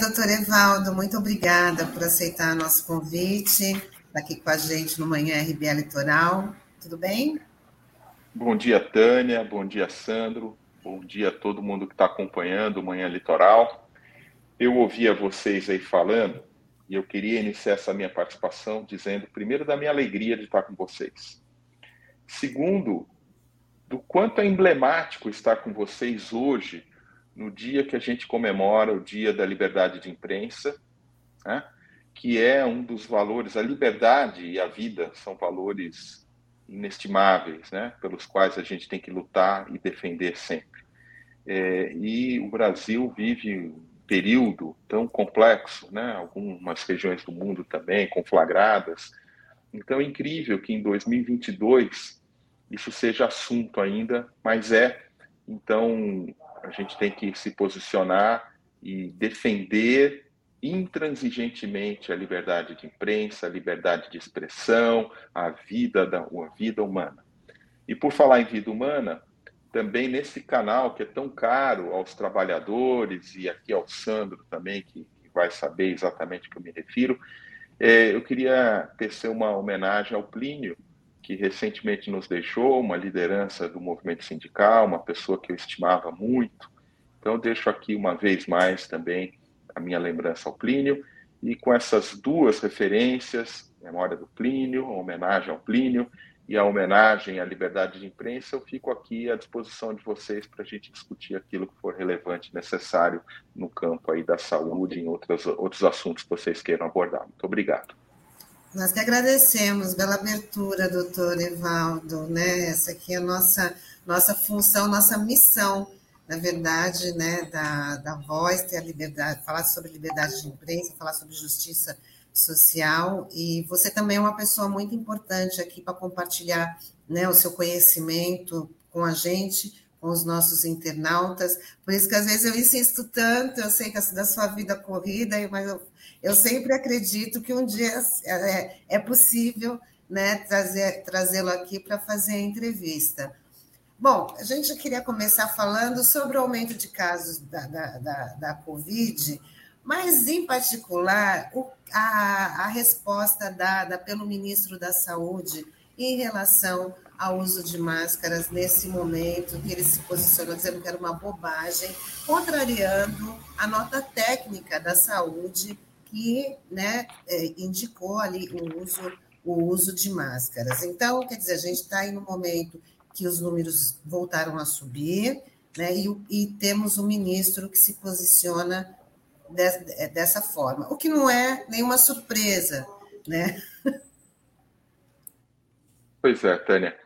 Doutor Evaldo. Muito obrigada por aceitar nosso convite, estar aqui com a gente no Manhã RBA Litoral. Tudo bem? Bom dia, Tânia. Bom dia, Sandro. Bom dia a todo mundo que está acompanhando o Manhã Litoral. Eu ouvia vocês aí falando e eu queria iniciar essa minha participação dizendo, primeiro, da minha alegria de estar com vocês. Segundo, do quanto é emblemático estar com vocês hoje no dia que a gente comemora o Dia da Liberdade de Imprensa, né? que é um dos valores, a liberdade e a vida são valores inestimáveis, né? pelos quais a gente tem que lutar e defender sempre. É, e o Brasil vive um período tão complexo, né? algumas regiões do mundo também conflagradas. Então é incrível que em 2022 isso seja assunto ainda, mas é. Então a gente tem que se posicionar e defender intransigentemente a liberdade de imprensa, a liberdade de expressão, a vida da a vida humana. E por falar em vida humana, também nesse canal que é tão caro aos trabalhadores e aqui ao Sandro também que, que vai saber exatamente o que eu me refiro, é, eu queria tecer uma homenagem ao Plínio, que recentemente nos deixou, uma liderança do movimento sindical, uma pessoa que eu estimava muito. Então, deixo aqui uma vez mais também a minha lembrança ao Plínio, e com essas duas referências, memória do Plínio, homenagem ao Plínio e a homenagem à liberdade de imprensa, eu fico aqui à disposição de vocês para a gente discutir aquilo que for relevante, necessário no campo aí da saúde e em outros, outros assuntos que vocês queiram abordar. Muito obrigado. Nós que agradecemos pela abertura, doutor Evaldo, né? Essa aqui é a nossa, nossa função, nossa missão, na verdade, né, da, da voz, ter a liberdade, falar sobre liberdade de imprensa, falar sobre justiça social, e você também é uma pessoa muito importante aqui para compartilhar né, o seu conhecimento com a gente, com os nossos internautas, por isso que às vezes eu insisto tanto, eu sei que é da sua vida corrida, mas eu eu sempre acredito que um dia é, é possível né, trazer, trazê-lo aqui para fazer a entrevista. Bom, a gente queria começar falando sobre o aumento de casos da, da, da, da Covid, mas, em particular, o, a, a resposta dada pelo ministro da Saúde em relação ao uso de máscaras nesse momento, que ele se posicionou dizendo que era uma bobagem, contrariando a nota técnica da saúde que né, é, indicou ali o uso, o uso de máscaras. Então, quer dizer, a gente está aí no momento que os números voltaram a subir, né, e, e temos um ministro que se posiciona é, dessa forma, o que não é nenhuma surpresa, né? Pois é, Tânia.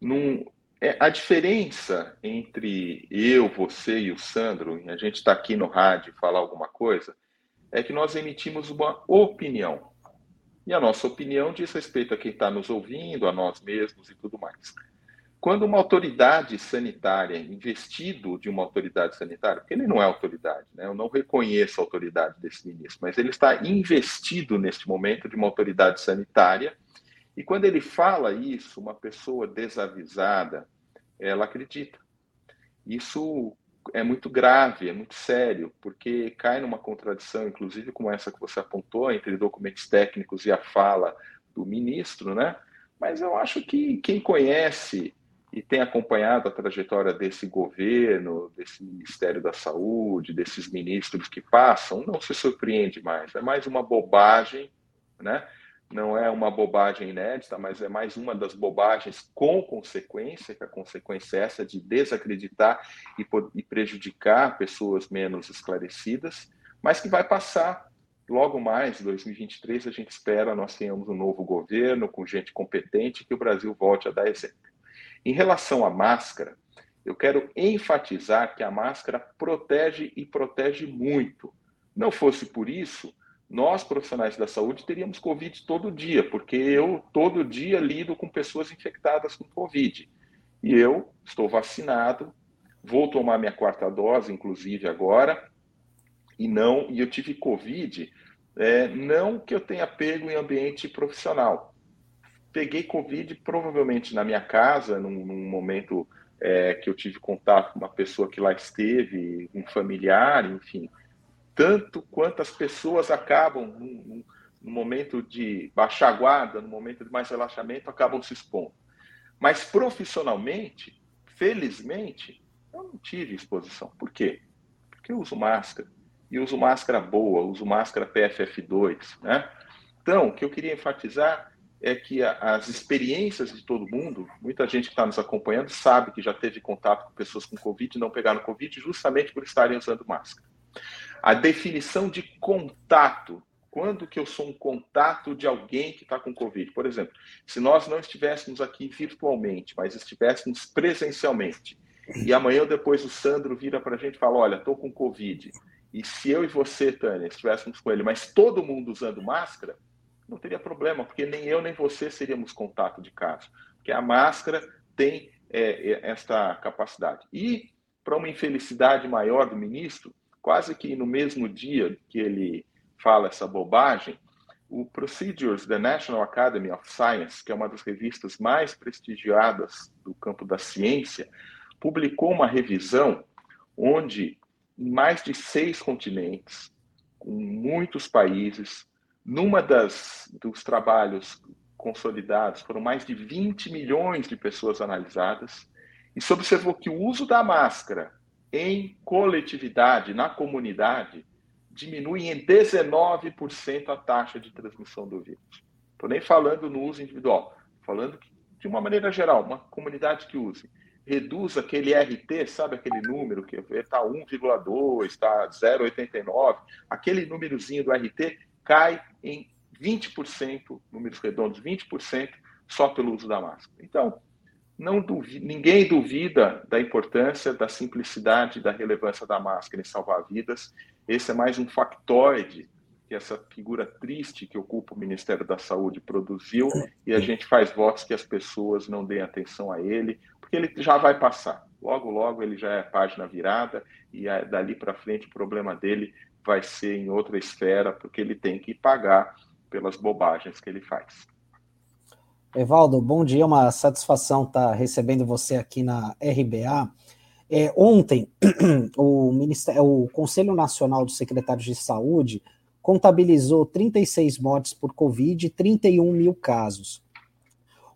Num, é, a diferença entre eu, você e o Sandro, e a gente está aqui no rádio falar alguma coisa, é que nós emitimos uma opinião. E a nossa opinião diz respeito a quem está nos ouvindo, a nós mesmos e tudo mais. Quando uma autoridade sanitária, investido de uma autoridade sanitária, porque ele não é autoridade, né? eu não reconheço a autoridade desse ministro, mas ele está investido neste momento de uma autoridade sanitária, e quando ele fala isso, uma pessoa desavisada, ela acredita. Isso é muito grave, é muito sério, porque cai numa contradição, inclusive como essa que você apontou, entre documentos técnicos e a fala do ministro, né? Mas eu acho que quem conhece e tem acompanhado a trajetória desse governo, desse Ministério da Saúde, desses ministros que passam, não se surpreende mais. É mais uma bobagem, né? Não é uma bobagem inédita, mas é mais uma das bobagens com consequência, que a consequência é essa de desacreditar e, e prejudicar pessoas menos esclarecidas, mas que vai passar logo mais, 2023, a gente espera nós tenhamos um novo governo com gente competente que o Brasil volte a dar exemplo. Em relação à máscara, eu quero enfatizar que a máscara protege e protege muito. Não fosse por isso, nós, profissionais da saúde, teríamos Covid todo dia, porque eu todo dia lido com pessoas infectadas com Covid. E eu estou vacinado, vou tomar minha quarta dose, inclusive agora, e não, e eu tive Covid, é, não que eu tenha pego em ambiente profissional. Peguei Covid provavelmente na minha casa, num, num momento é, que eu tive contato com uma pessoa que lá esteve, um familiar, enfim tanto quanto as pessoas acabam, no, no momento de baixar a guarda, no momento de mais relaxamento, acabam se expondo. Mas profissionalmente, felizmente, eu não tive exposição. Por quê? Porque eu uso máscara. E uso máscara boa, uso máscara PFF2, né? Então, o que eu queria enfatizar é que as experiências de todo mundo, muita gente que está nos acompanhando sabe que já teve contato com pessoas com Covid e não pegaram Covid justamente por estarem usando máscara. A definição de contato, quando que eu sou um contato de alguém que está com Covid? Por exemplo, se nós não estivéssemos aqui virtualmente, mas estivéssemos presencialmente, e amanhã ou depois o Sandro vira para a gente e fala, olha, estou com Covid, e se eu e você, Tânia, estivéssemos com ele, mas todo mundo usando máscara, não teria problema, porque nem eu nem você seríamos contato de caso, porque a máscara tem é, esta capacidade. E, para uma infelicidade maior do ministro, quase que no mesmo dia que ele fala essa bobagem, o Procedures da National Academy of Science, que é uma das revistas mais prestigiadas do campo da ciência, publicou uma revisão onde, em mais de seis continentes, com muitos países, numa das dos trabalhos consolidados, foram mais de 20 milhões de pessoas analisadas, e se observou que o uso da máscara em coletividade, na comunidade, diminui em 19% a taxa de transmissão do vírus. Estou nem falando no uso individual, falando de uma maneira geral, uma comunidade que use. Reduz aquele RT, sabe aquele número que está 1,2, está 0,89, aquele númerozinho do RT cai em 20%, números redondos, 20% só pelo uso da máscara. Então, não duvida, ninguém duvida da importância, da simplicidade, da relevância da máscara em salvar vidas. Esse é mais um factoide que essa figura triste que ocupa o Ministério da Saúde produziu e a gente faz votos que as pessoas não deem atenção a ele, porque ele já vai passar. Logo, logo ele já é página virada e dali para frente o problema dele vai ser em outra esfera, porque ele tem que pagar pelas bobagens que ele faz. Evaldo, bom dia, uma satisfação estar recebendo você aqui na RBA. É, ontem, o, Ministério, o Conselho Nacional dos Secretários de Saúde contabilizou 36 mortes por Covid e 31 mil casos.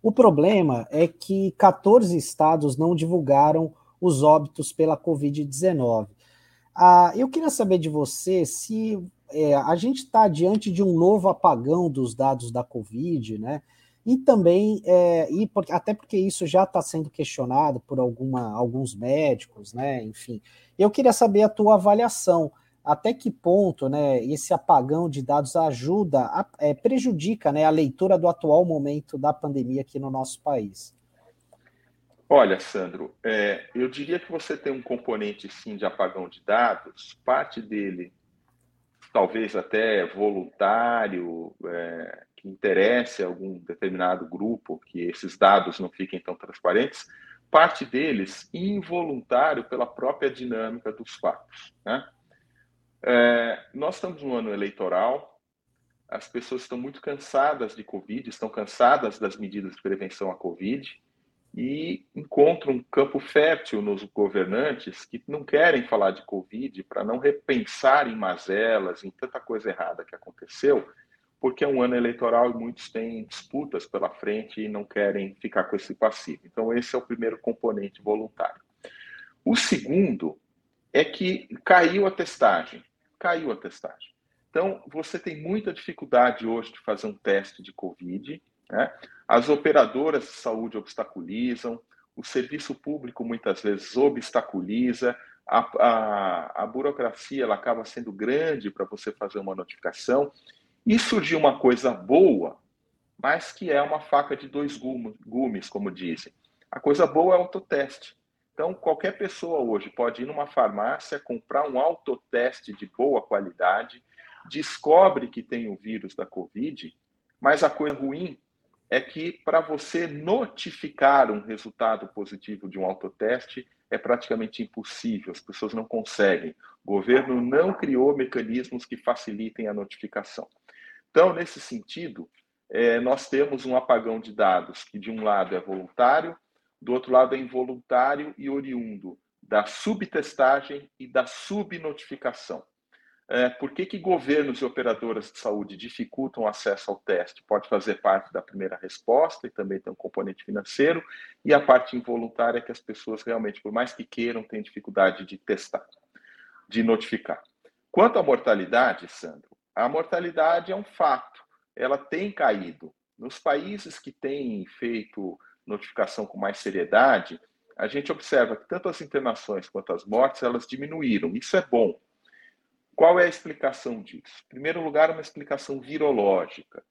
O problema é que 14 estados não divulgaram os óbitos pela Covid-19. Ah, eu queria saber de você se é, a gente está diante de um novo apagão dos dados da Covid, né? E também, é, e por, até porque isso já está sendo questionado por alguma, alguns médicos, né? Enfim, eu queria saber a tua avaliação. Até que ponto né, esse apagão de dados ajuda, a, é, prejudica né, a leitura do atual momento da pandemia aqui no nosso país? Olha, Sandro, é, eu diria que você tem um componente sim de apagão de dados, parte dele talvez até voluntário, é, interesse algum determinado grupo que esses dados não fiquem tão transparentes, parte deles involuntário pela própria dinâmica dos fatos. Né? É, nós estamos no ano eleitoral, as pessoas estão muito cansadas de Covid, estão cansadas das medidas de prevenção à Covid, e encontra um campo fértil nos governantes que não querem falar de Covid para não repensar em mazelas, em tanta coisa errada que aconteceu, porque é um ano eleitoral e muitos têm disputas pela frente e não querem ficar com esse passivo. Então, esse é o primeiro componente voluntário. O segundo é que caiu a testagem. Caiu a testagem. Então, você tem muita dificuldade hoje de fazer um teste de Covid né? As operadoras de saúde obstaculizam, o serviço público muitas vezes obstaculiza, a, a, a burocracia ela acaba sendo grande para você fazer uma notificação. E surgiu uma coisa boa, mas que é uma faca de dois gumes, como dizem. A coisa boa é o autoteste. Então, qualquer pessoa hoje pode ir numa farmácia, comprar um autoteste de boa qualidade, descobre que tem o vírus da Covid, mas a coisa ruim é que para você notificar um resultado positivo de um autoteste é praticamente impossível, as pessoas não conseguem. O governo não criou mecanismos que facilitem a notificação. Então, nesse sentido, é, nós temos um apagão de dados que, de um lado, é voluntário, do outro lado, é involuntário e oriundo da subtestagem e da subnotificação. é, por que, que governos e operadoras de saúde dificultam o acesso ao teste? Pode fazer parte da primeira resposta e também tem um componente financeiro, e a parte involuntária é que as pessoas realmente, por mais que queiram, têm dificuldade de testar, de notificar. Quanto à mortalidade, Sandro, a mortalidade é um fato, ela tem caído. Nos países que têm feito notificação com mais seriedade, a gente observa que tanto as internações quanto as mortes, elas diminuíram. Isso é bom. Qual é a explicação disso? Em primeiro lugar, uma explicação virológica.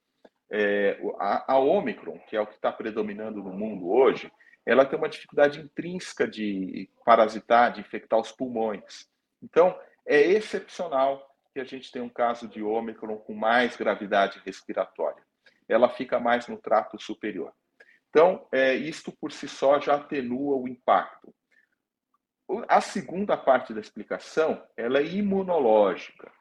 É, a, a Omicron, que é o que está predominando no mundo hoje, ela tem uma dificuldade intrínseca de parasitar, de infectar os pulmões. Então, é excepcional que a gente tenha um caso de Omicron com mais gravidade respiratória. Ela fica mais no trato superior. Então, é, isto por si só já atenua o impacto. A segunda parte da explicação ela é imunológica.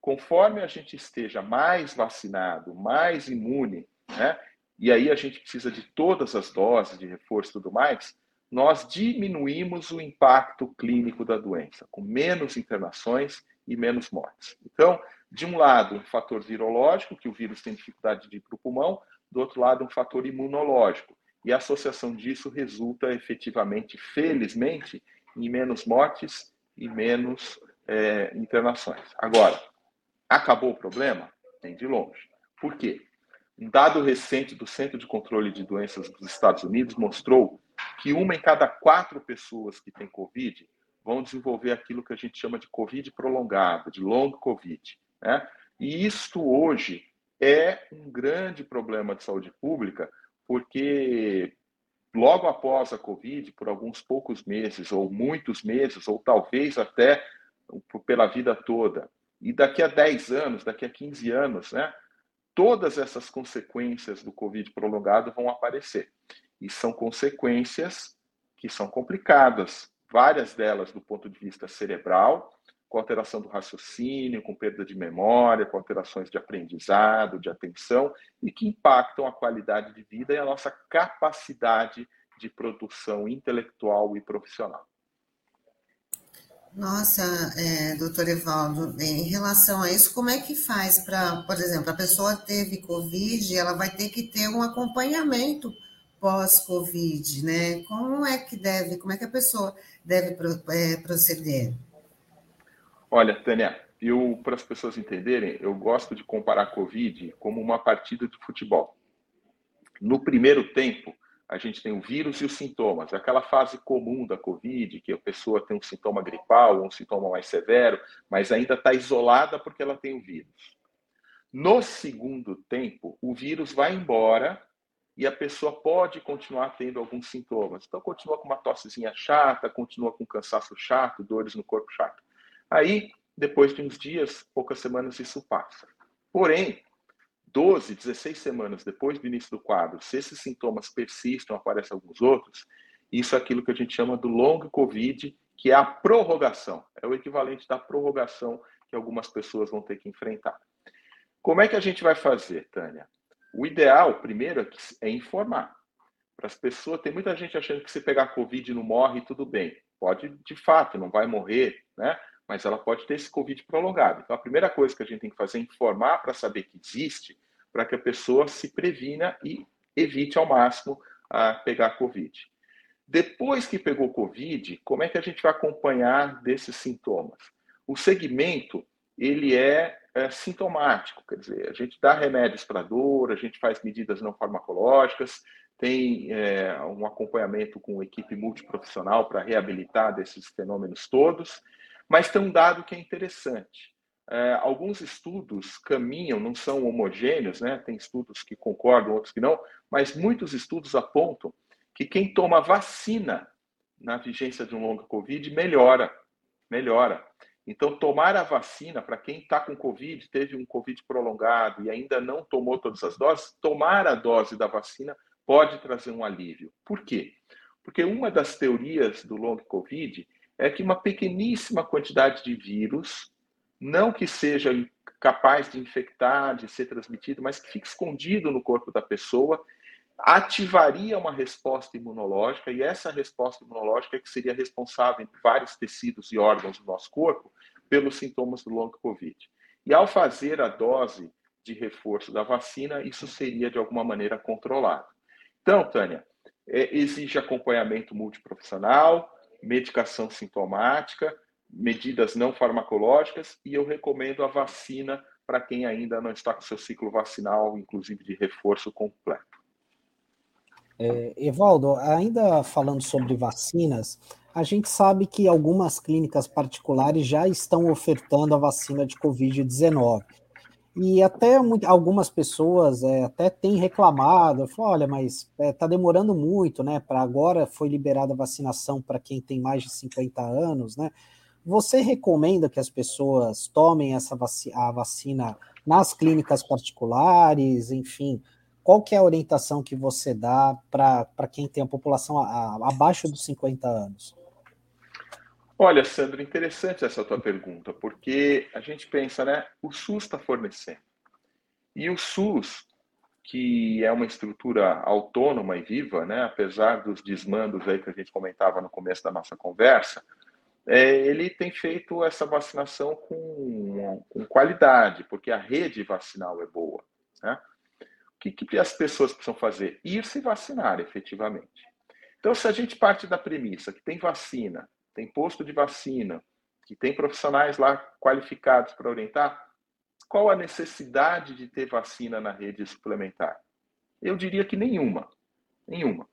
Conforme a gente esteja mais vacinado, mais imune, né, e aí a gente precisa de todas as doses de reforço e tudo mais, nós diminuímos o impacto clínico da doença, com menos internações e menos mortes. Então, de um lado, um fator virológico, que o vírus tem dificuldade de ir para o pulmão, do outro lado, um fator imunológico. E a associação disso resulta efetivamente, felizmente, em menos mortes e menos é, internações. Agora, acabou o problema? Tem de longe. Por quê? Um dado recente do Centro de Controle de Doenças dos Estados Unidos mostrou que uma em cada quatro pessoas que tem Covid vão desenvolver aquilo que a gente chama de Covid prolongado, de long Covid. Né? E isto hoje é um grande problema de saúde pública, porque logo após a Covid, por alguns poucos meses, ou muitos meses, ou talvez até pela vida toda, e daqui a 10 anos, daqui a 15 anos, né, todas essas consequências do Covid prolongado vão aparecer. E são consequências que são complicadas, várias delas do ponto de vista cerebral, com alteração do raciocínio, com perda de memória, com alterações de aprendizado, de atenção, e que impactam a qualidade de vida e a nossa capacidade de produção intelectual e profissional. Nossa, é, doutor Evaldo, em relação a isso, como é que faz para, por exemplo, a pessoa teve Covid, ela vai ter que ter um acompanhamento pós-Covid, né? Como é que deve, como é que a pessoa deve é, proceder? Olha, Tânia, eu, para as pessoas entenderem, eu gosto de comparar a Covid como uma partida de futebol. No primeiro tempo, a gente tem o vírus e os sintomas, aquela fase comum da Covid, que a pessoa tem um sintoma gripal ou um sintoma mais severo, mas ainda está isolada porque ela tem o vírus. No segundo tempo, o vírus vai embora e a pessoa pode continuar tendo alguns sintomas. Então, continua com uma tossezinha chata, continua com cansaço chato, dores no corpo chato. Aí, depois de uns dias, poucas semanas, isso passa. Porém, 12, 16 semanas depois do início do quadro, se esses sintomas persistem, aparecem alguns outros, isso é aquilo que a gente chama do long COVID, que é a prorrogação. É o equivalente da prorrogação que algumas pessoas vão ter que enfrentar. Como é que a gente vai fazer, Tânia? O ideal, primeiro, é informar. Para as pessoas, tem muita gente achando que se pegar Covid não morre, tudo bem. Pode, de fato, não vai morrer, né? mas ela pode ter esse Covid prolongado. Então, a primeira coisa que a gente tem que fazer é informar para saber que existe, para que a pessoa se previna e evite ao máximo a pegar Covid. Depois que pegou Covid, como é que a gente vai acompanhar desses sintomas? O segmento, ele é, é sintomático, quer dizer, a gente dá remédios para dor, a gente faz medidas não farmacológicas, tem é, um acompanhamento com equipe multiprofissional para reabilitar desses fenômenos todos, mas tem um dado que é interessante. É, alguns estudos caminham, não são homogêneos, né? tem estudos que concordam, outros que não, mas muitos estudos apontam que quem toma vacina na vigência de um longo Covid melhora, melhora. Então, tomar a vacina, para quem está com Covid, teve um Covid prolongado e ainda não tomou todas as doses, tomar a dose da vacina pode trazer um alívio. Por quê? Porque uma das teorias do long Covid é que uma pequeníssima quantidade de vírus, não que seja capaz de infectar, de ser transmitido, mas que fique escondido no corpo da pessoa, ativaria uma resposta imunológica, e essa resposta imunológica é que seria responsável em vários tecidos e órgãos do nosso corpo pelos sintomas do long COVID. E ao fazer a dose de reforço da vacina, isso seria de alguma maneira controlado. Então, Tânia, é, exige acompanhamento multiprofissional, medicação sintomática, medidas não farmacológicas e eu recomendo a vacina para quem ainda não está com seu ciclo vacinal, inclusive de reforço completo. É, Evaldo, ainda falando sobre vacinas, a gente sabe que algumas clínicas particulares já estão ofertando a vacina de Covid-19. E até algumas pessoas é, até têm reclamado, olha, mas está é, tá demorando muito, né? Para agora foi liberada a vacinação para quem tem mais de 50 anos, né? Você recomenda que as pessoas tomem essa vaci a vacina nas clínicas particulares, enfim? Qual que é a orientação que você dá para quem tem a população a, a, abaixo dos 50 anos? Olha, Sandro, interessante essa tua pergunta, porque a gente pensa, né? O SUS está fornecendo. E o SUS, que é uma estrutura autônoma e viva, né? Apesar dos desmandos aí que a gente comentava no começo da nossa conversa, é, ele tem feito essa vacinação com, com, qualidade, porque a rede vacinal é boa. Né? Que, que as pessoas precisam fazer? Ir se vacinar efetivamente. Então, se a gente parte da premissa que tem vacina tem posto de vacina, que tem profissionais lá qualificados para orientar, qual a necessidade de ter vacina na rede suplementar? Eu diria que nenhuma. Nenhuma.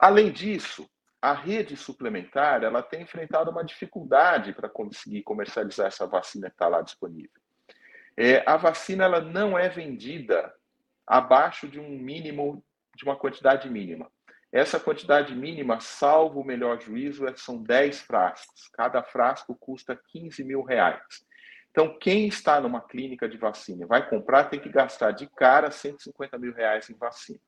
Além disso, a rede suplementar ela tem enfrentado uma dificuldade para conseguir comercializar essa vacina que está lá disponível. É, a vacina ela não é vendida abaixo de um mínimo, de uma quantidade mínima. Essa quantidade mínima, salvo o melhor juízo, é, são 10 frascos. Cada frasco custa 15 mil reais. Então, quem está numa clínica de vacina vai comprar tem que gastar de cara 150 mil reais em vacina.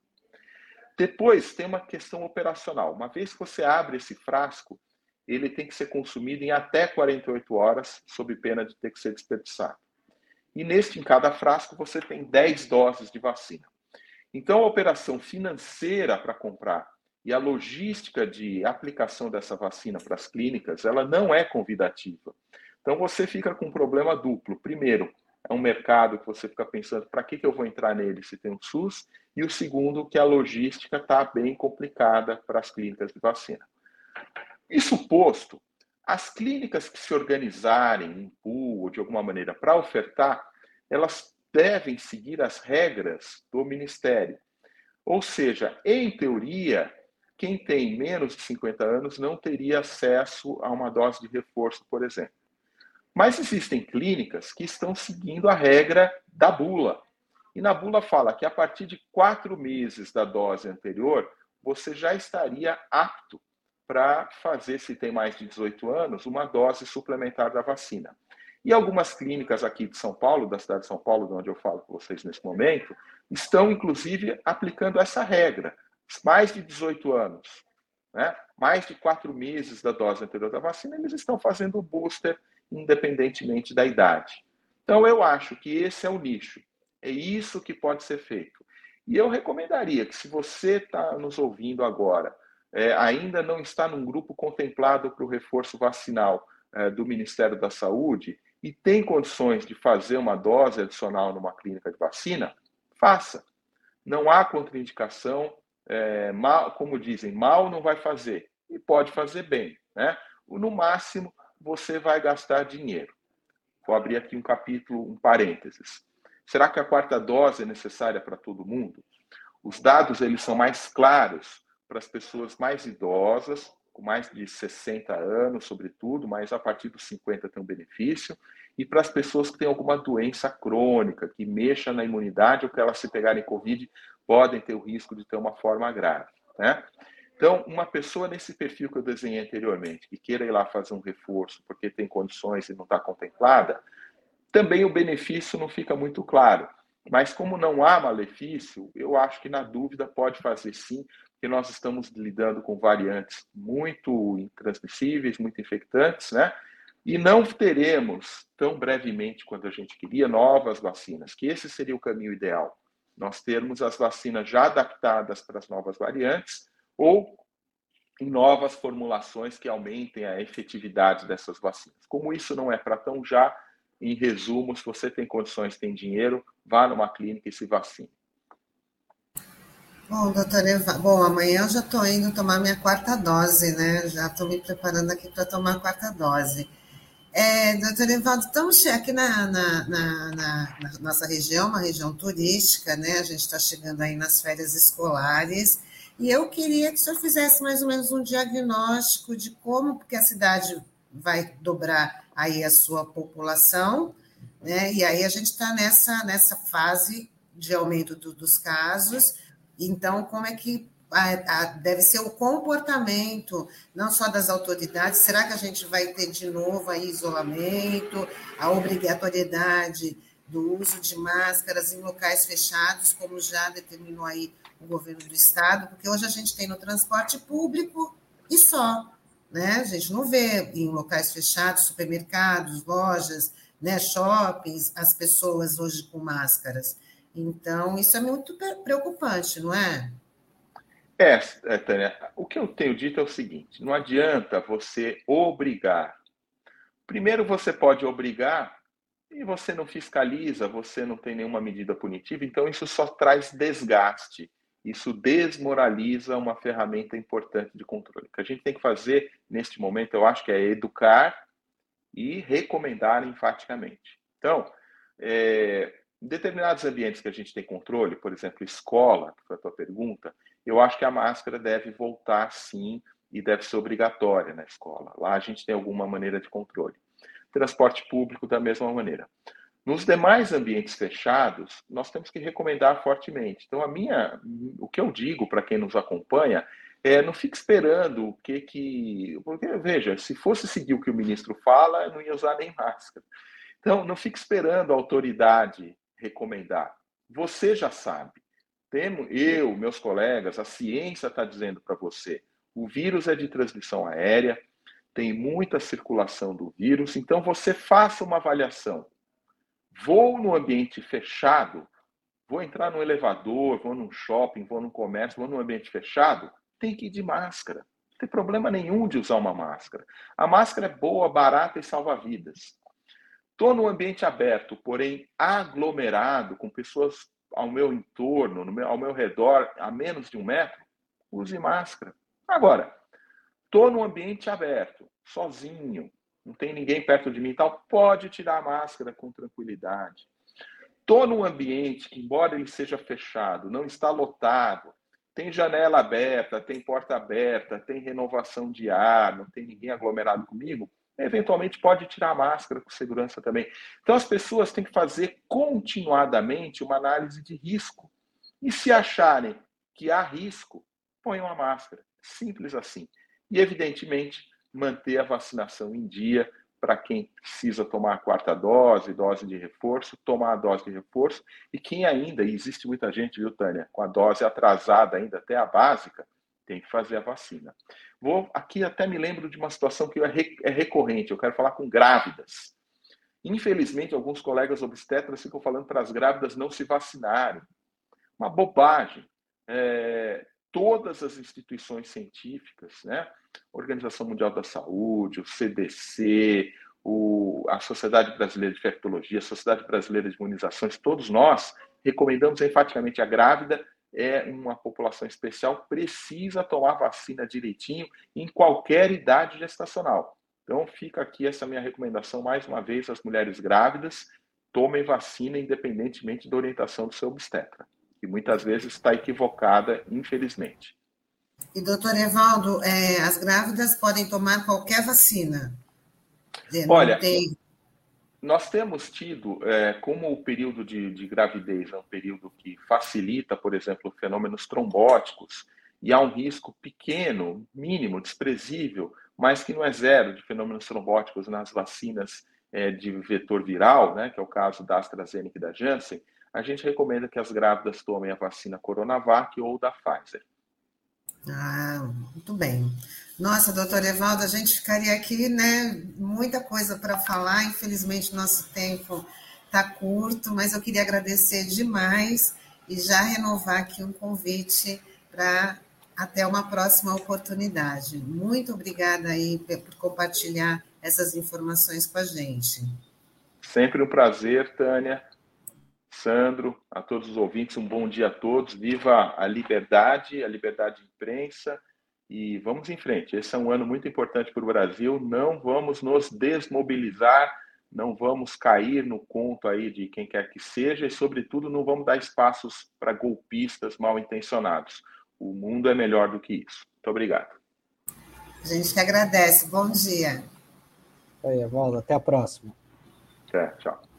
Depois, tem uma questão operacional. Uma vez que você abre esse frasco, ele tem que ser consumido em até 48 horas, sob pena de ter que ser desperdiçado. E neste, em cada frasco, você tem 10 doses de vacina. Então, a operação financeira para comprar e a logística de aplicação dessa vacina para as clínicas, ela não é convidativa. Então você fica com um problema duplo. Primeiro, é um mercado que você fica pensando para que, que eu vou entrar nele se tem um SUS, e o segundo, que a logística está bem complicada para as clínicas de vacina. Isso posto, as clínicas que se organizarem em pool ou de alguma maneira para ofertar, elas devem seguir as regras do Ministério. Ou seja, em teoria, quem tem menos de 50 anos não teria acesso a uma dose de reforço, por exemplo. Mas existem clínicas que estão seguindo a regra da bula. E na bula fala que a partir de quatro meses da dose anterior, você já estaria apto para fazer, se tem mais de 18 anos, uma dose suplementar da vacina. E algumas clínicas aqui de São Paulo, da cidade de São Paulo, de onde eu falo com vocês nesse momento, estão inclusive aplicando essa regra mais de 18 anos, né? mais de quatro meses da dose anterior da vacina, eles estão fazendo o booster independentemente da idade. Então, eu acho que esse é o nicho. É isso que pode ser feito. E eu recomendaria que, se você está nos ouvindo agora, é, ainda não está num grupo contemplado para o reforço vacinal é, do Ministério da Saúde e tem condições de fazer uma dose adicional numa clínica de vacina, faça. Não há contraindicação, é, mal, como dizem, mal não vai fazer e pode fazer bem, né? No máximo você vai gastar dinheiro. Vou abrir aqui um capítulo, um parênteses. Será que a quarta dose é necessária para todo mundo? Os dados eles são mais claros para as pessoas mais idosas, com mais de 60 anos, sobretudo, mas a partir dos 50 tem um benefício, e para as pessoas que têm alguma doença crônica, que mexa na imunidade ou que elas se pegarem Covid, podem ter o risco de ter uma forma grave. Né? Então, uma pessoa nesse perfil que eu desenhei anteriormente, que queira ir lá fazer um reforço porque tem condições e não está contemplada, também o benefício não fica muito claro. Mas como não há malefício, eu acho que na dúvida pode fazer sim, porque nós estamos lidando com variantes muito transmissíveis, muito infectantes, né? E não teremos tão brevemente quanto a gente queria novas vacinas, que esse seria o caminho ideal nós termos as vacinas já adaptadas para as novas variantes ou em novas formulações que aumentem a efetividade dessas vacinas. Como isso não é para tão já, em resumo, se você tem condições, tem dinheiro, vá numa clínica e se vacine. Bom, doutora Eva, bom, amanhã eu já estou indo tomar minha quarta dose, né? Já estou me preparando aqui para tomar a quarta dose. É, doutor Evaldo, estamos aqui na, na, na, na, nossa região, uma região turística, né? A gente está chegando aí nas férias escolares, e eu queria que o senhor fizesse mais ou menos um diagnóstico de como que a cidade vai dobrar aí a sua população, né? E aí a gente está nessa, nessa fase de aumento do, dos casos, então como é que a, a, deve ser o comportamento, não só das autoridades. Será que a gente vai ter de novo aí isolamento, a obrigatoriedade do uso de máscaras em locais fechados, como já determinou aí o governo do estado? Porque hoje a gente tem no transporte público e só, né? A gente não vê em locais fechados, supermercados, lojas, né, shoppings, as pessoas hoje com máscaras. Então, isso é muito preocupante, não é? É, é, Tânia, o que eu tenho dito é o seguinte: não adianta você obrigar. Primeiro, você pode obrigar e você não fiscaliza, você não tem nenhuma medida punitiva, então isso só traz desgaste. Isso desmoraliza uma ferramenta importante de controle. O que a gente tem que fazer neste momento, eu acho que é educar e recomendar enfaticamente. Então, é, em determinados ambientes que a gente tem controle, por exemplo, escola, que foi a tua pergunta, eu acho que a máscara deve voltar sim e deve ser obrigatória na escola. Lá a gente tem alguma maneira de controle. Transporte público da mesma maneira. Nos demais ambientes fechados, nós temos que recomendar fortemente. Então, a minha, o que eu digo para quem nos acompanha é não fique esperando o que que, porque veja, se fosse seguir o que o ministro fala, não ia usar nem máscara. Então, não fique esperando a autoridade recomendar. Você já sabe. Temo, eu, meus colegas, a ciência está dizendo para você: o vírus é de transmissão aérea, tem muita circulação do vírus, então você faça uma avaliação. Vou no ambiente fechado, vou entrar no elevador, vou num shopping, vou num comércio, vou num ambiente fechado, tem que ir de máscara. Não tem problema nenhum de usar uma máscara. A máscara é boa, barata e salva vidas. Estou no ambiente aberto, porém aglomerado, com pessoas ao meu entorno, no meu, ao meu redor, a menos de um metro, use máscara. Agora, estou num ambiente aberto, sozinho, não tem ninguém perto de mim tal, pode tirar a máscara com tranquilidade. Estou num ambiente que, embora ele seja fechado, não está lotado, tem janela aberta, tem porta aberta, tem renovação de ar, não tem ninguém aglomerado comigo, eventualmente pode tirar a máscara com segurança também. Então as pessoas têm que fazer continuadamente uma análise de risco. E se acharem que há risco, ponham a máscara. Simples assim. E evidentemente manter a vacinação em dia para quem precisa tomar a quarta dose, dose de reforço, tomar a dose de reforço. E quem ainda, e existe muita gente, viu, Tânia, com a dose atrasada ainda até a básica, tem que fazer a vacina. Vou aqui até me lembro de uma situação que é, é recorrente. Eu quero falar com grávidas. Infelizmente, alguns colegas obstetras ficam falando para as grávidas não se vacinarem. Uma bobagem. É, todas as instituições científicas, né? Organização Mundial da Saúde, o CDC, o, a Sociedade Brasileira de Infectologia, a Sociedade Brasileira de Imunizações, todos nós recomendamos enfaticamente a grávida é uma população especial, precisa tomar vacina direitinho em qualquer idade gestacional. Então, fica aqui essa minha recomendação mais uma vez às mulheres grávidas: tomem vacina independentemente da orientação do seu obstetra, que muitas vezes está equivocada, infelizmente. E, doutor Evaldo, é, as grávidas podem tomar qualquer vacina? Olha, tem nós temos tido, é, como o período de, de, gravidez é um período que facilita, por exemplo, fenômenos trombóticos, e há um risco pequeno, mínimo, desprezível, mas que não é zero de fenômenos trombóticos nas vacinas é, de vetor viral, né, que é o caso da AstraZeneca e da Janssen, a gente recomenda que as grávidas tomem a vacina Coronavac ou da Pfizer. Ah, muito bem. Nossa, doutor Evaldo, a gente ficaria aqui, né? Muita coisa para falar, infelizmente nosso tempo está curto, mas eu queria agradecer demais e já renovar aqui um convite para até uma próxima oportunidade. Muito obrigada aí por compartilhar essas informações com a gente. Sempre um prazer, Tânia. Sandro, a todos os ouvintes, um bom dia a todos. Viva a liberdade, a liberdade de imprensa e vamos em frente. Esse é um ano muito importante para o Brasil. Não vamos nos desmobilizar, não vamos cair no conto aí de quem quer que seja e, sobretudo, não vamos dar espaços para golpistas mal intencionados. O mundo é melhor do que isso. Muito obrigado. A gente que agradece. Bom dia. Aí, Evaldo. Até a próxima. Até, tchau.